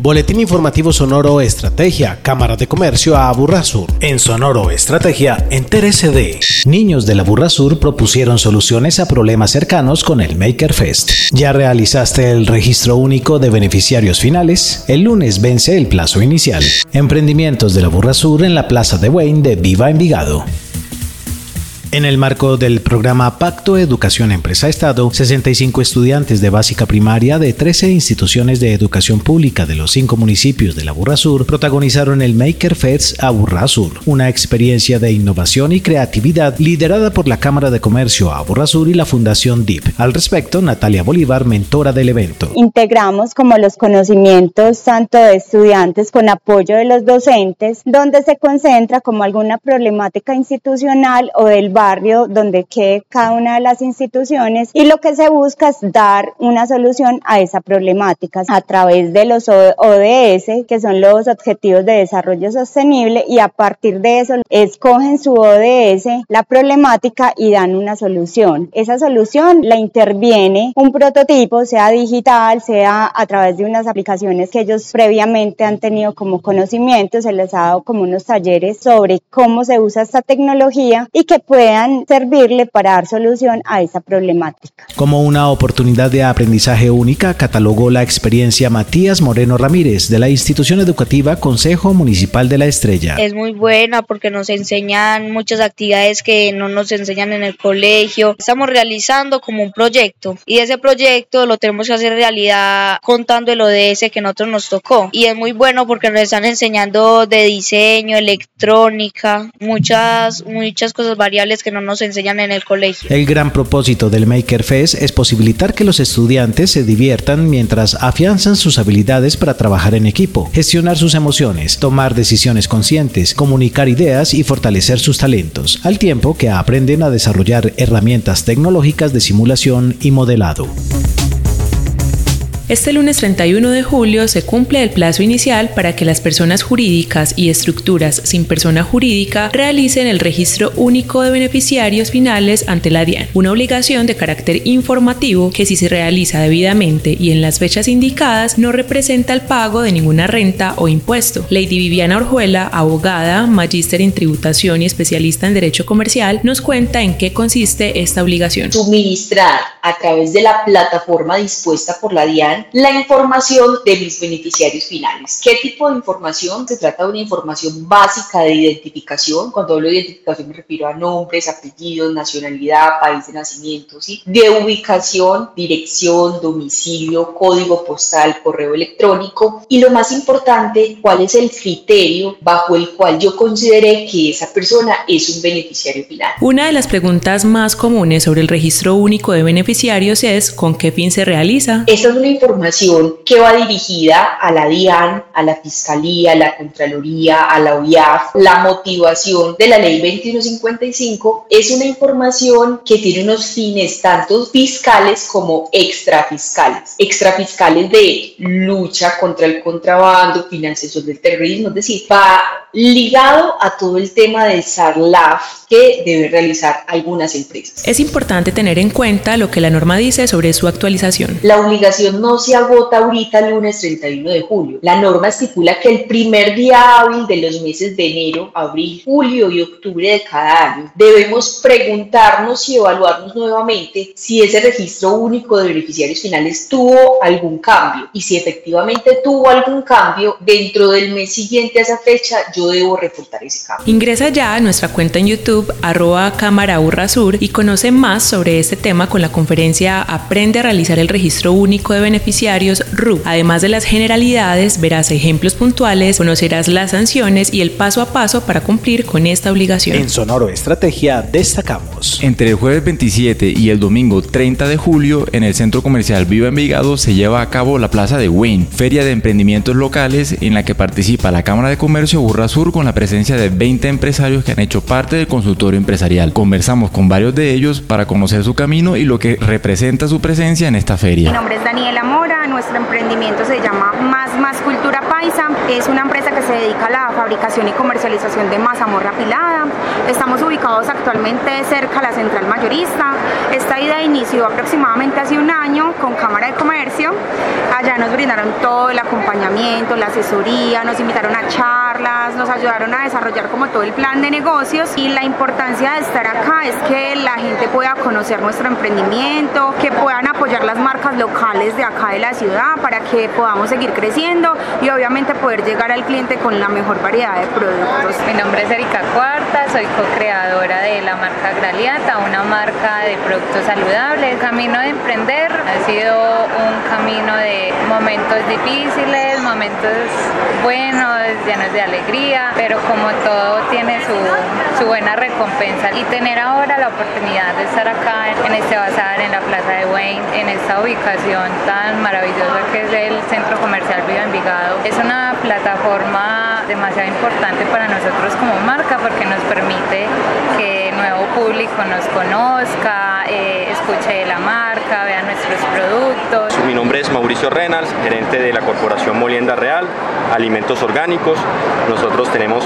Boletín informativo Sonoro Estrategia, Cámara de Comercio a Aburrasur. En Sonoro Estrategia, entérese de. Niños de la Burrasur propusieron soluciones a problemas cercanos con el Maker Fest. ¿Ya realizaste el registro único de beneficiarios finales? El lunes vence el plazo inicial. Emprendimientos de la Burrasur en la Plaza de Wayne de Viva Envigado. En el marco del programa Pacto Educación Empresa-Estado, 65 estudiantes de básica primaria de 13 instituciones de educación pública de los cinco municipios de la Burra Sur protagonizaron el Maker Fest a Sur, una experiencia de innovación y creatividad liderada por la Cámara de Comercio a Sur y la Fundación DIP. Al respecto, Natalia Bolívar, mentora del evento. Integramos como los conocimientos tanto de estudiantes con apoyo de los docentes, donde se concentra como alguna problemática institucional o del barrio donde quede cada una de las instituciones y lo que se busca es dar una solución a esa problemática a través de los ODS, que son los Objetivos de Desarrollo Sostenible, y a partir de eso escogen su ODS, la problemática y dan una solución. Esa solución la interviene un prototipo, sea digital, sea a través de unas aplicaciones que ellos previamente han tenido como conocimiento, se les ha dado como unos talleres sobre cómo se usa esta tecnología y que puede servirle para dar solución a esa problemática. Como una oportunidad de aprendizaje única, catalogó la experiencia Matías Moreno Ramírez de la institución educativa Consejo Municipal de la Estrella. Es muy buena porque nos enseñan muchas actividades que no nos enseñan en el colegio. Estamos realizando como un proyecto y ese proyecto lo tenemos que hacer realidad contando el ODS que nosotros nos tocó. Y es muy bueno porque nos están enseñando de diseño, electrónica, muchas, muchas cosas variables que no nos enseñan en el colegio. El gran propósito del Maker Fest es posibilitar que los estudiantes se diviertan mientras afianzan sus habilidades para trabajar en equipo, gestionar sus emociones, tomar decisiones conscientes, comunicar ideas y fortalecer sus talentos, al tiempo que aprenden a desarrollar herramientas tecnológicas de simulación y modelado. Este lunes 31 de julio se cumple el plazo inicial para que las personas jurídicas y estructuras sin persona jurídica realicen el registro único de beneficiarios finales ante la DIAN, una obligación de carácter informativo que si se realiza debidamente y en las fechas indicadas no representa el pago de ninguna renta o impuesto. Lady Viviana Orjuela, abogada, magíster en tributación y especialista en derecho comercial, nos cuenta en qué consiste esta obligación. Suministrar a través de la plataforma dispuesta por la DIAN la información de mis beneficiarios finales. ¿Qué tipo de información? Se trata de una información básica de identificación. Cuando hablo de identificación me refiero a nombres, apellidos, nacionalidad, país de nacimiento, ¿sí? de ubicación, dirección, domicilio, código postal, correo electrónico y lo más importante, cuál es el criterio bajo el cual yo consideré que esa persona es un beneficiario final. Una de las preguntas más comunes sobre el registro único de beneficiarios es ¿con qué fin se realiza? Esta es una información información que va dirigida a la DIAN, a la Fiscalía, a la Contraloría, a la OIAF. La motivación de la ley 2155 es una información que tiene unos fines tanto fiscales como extrafiscales. Extrafiscales de lucha contra el contrabando, financiación del terrorismo, es decir, va ligado a todo el tema del SARLAF que deben realizar algunas empresas. Es importante tener en cuenta lo que la norma dice sobre su actualización. La obligación no se agota ahorita el lunes 31 de julio. La norma estipula que el primer día hábil de los meses de enero, abril, julio y octubre de cada año debemos preguntarnos y evaluarnos nuevamente si ese registro único de beneficiarios finales tuvo algún cambio y si efectivamente tuvo algún cambio dentro del mes siguiente a esa fecha yo debo reportar ese cambio. Ingresa ya a nuestra cuenta en YouTube arroba cámara Sur y conoce más sobre este tema con la conferencia Aprende a realizar el registro único de beneficiarios RU. Además de las generalidades, verás ejemplos puntuales, conocerás las sanciones y el paso a paso para cumplir con esta obligación. En Sonoro Estrategia destacamos. Entre el jueves 27 y el domingo 30 de julio, en el Centro Comercial Viva Envigado se lleva a cabo la Plaza de Wayne, feria de emprendimientos locales en la que participa la Cámara de Comercio Burra Sur con la presencia de 20 empresarios que han hecho parte del consultorio empresarial. Conversamos con varios de ellos para conocer su camino y lo que representa su presencia en esta feria. Mi nombre es Daniela Nuestro emprendimiento se llama Más Más Cultura Paisa. Es una empresa que se dedica a la fabricación y comercialización de mazamorra pilada. Estamos ubicados actualmente cerca a la central mayorista. Esta idea inició aproximadamente hace un año con Cámara de Comercio. Nos brindaron todo el acompañamiento, la asesoría, nos invitaron a charlas, nos ayudaron a desarrollar como todo el plan de negocios y la importancia de estar acá es que la gente pueda conocer nuestro emprendimiento, que puedan apoyar las marcas locales de acá de la ciudad para que podamos seguir creciendo y obviamente poder llegar al cliente con la mejor variedad de productos. Mi nombre es Erika Cuarta, soy co-creadora de la marca Graliata, una marca de productos saludables. El camino de emprender ha sido un camino de momentos difíciles, momentos buenos, llenos de alegría, pero como todo tiene su, su buena recompensa y tener ahora la oportunidad de estar acá en este bazar, en la Plaza de Wayne, en esta ubicación tan maravillosa que es el Centro Comercial Viva Envigado. Es una plataforma demasiado importante para nosotros como marca porque nos permite que nuevo público nos conozca, nombre es Mauricio Reynolds, gerente de la Corporación Molienda Real, Alimentos Orgánicos. Nosotros tenemos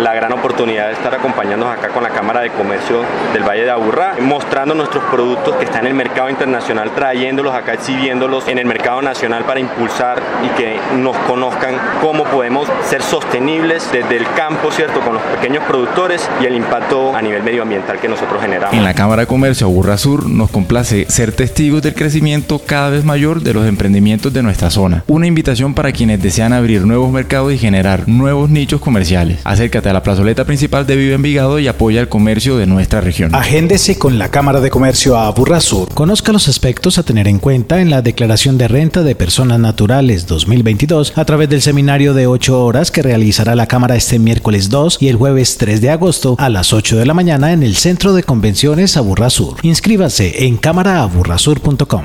la gran oportunidad de estar acompañándonos acá con la Cámara de Comercio del Valle de Aburrá, mostrando nuestros productos que están en el mercado internacional, trayéndolos acá, exhibiéndolos en el mercado nacional para impulsar y que nos conozcan cómo podemos ser sostenibles desde el campo, ¿cierto? Con los pequeños productores y el impacto a nivel medioambiental que nosotros generamos. En la Cámara de Comercio Aburrá Sur nos complace ser testigos del crecimiento cada vez mayor de los emprendimientos de nuestra zona. Una invitación para quienes desean abrir nuevos mercados y generar nuevos nichos comerciales. Acércate a la plazoleta principal de Viva Envigado y apoya el comercio de nuestra región. Agéndese con la Cámara de Comercio a Sur. Conozca los aspectos a tener en cuenta en la Declaración de Renta de Personas Naturales 2022 a través del seminario de 8 horas que realizará la Cámara este miércoles 2 y el jueves 3 de agosto a las 8 de la mañana en el Centro de Convenciones Sur. Inscríbase en cámaraaburrasur.com.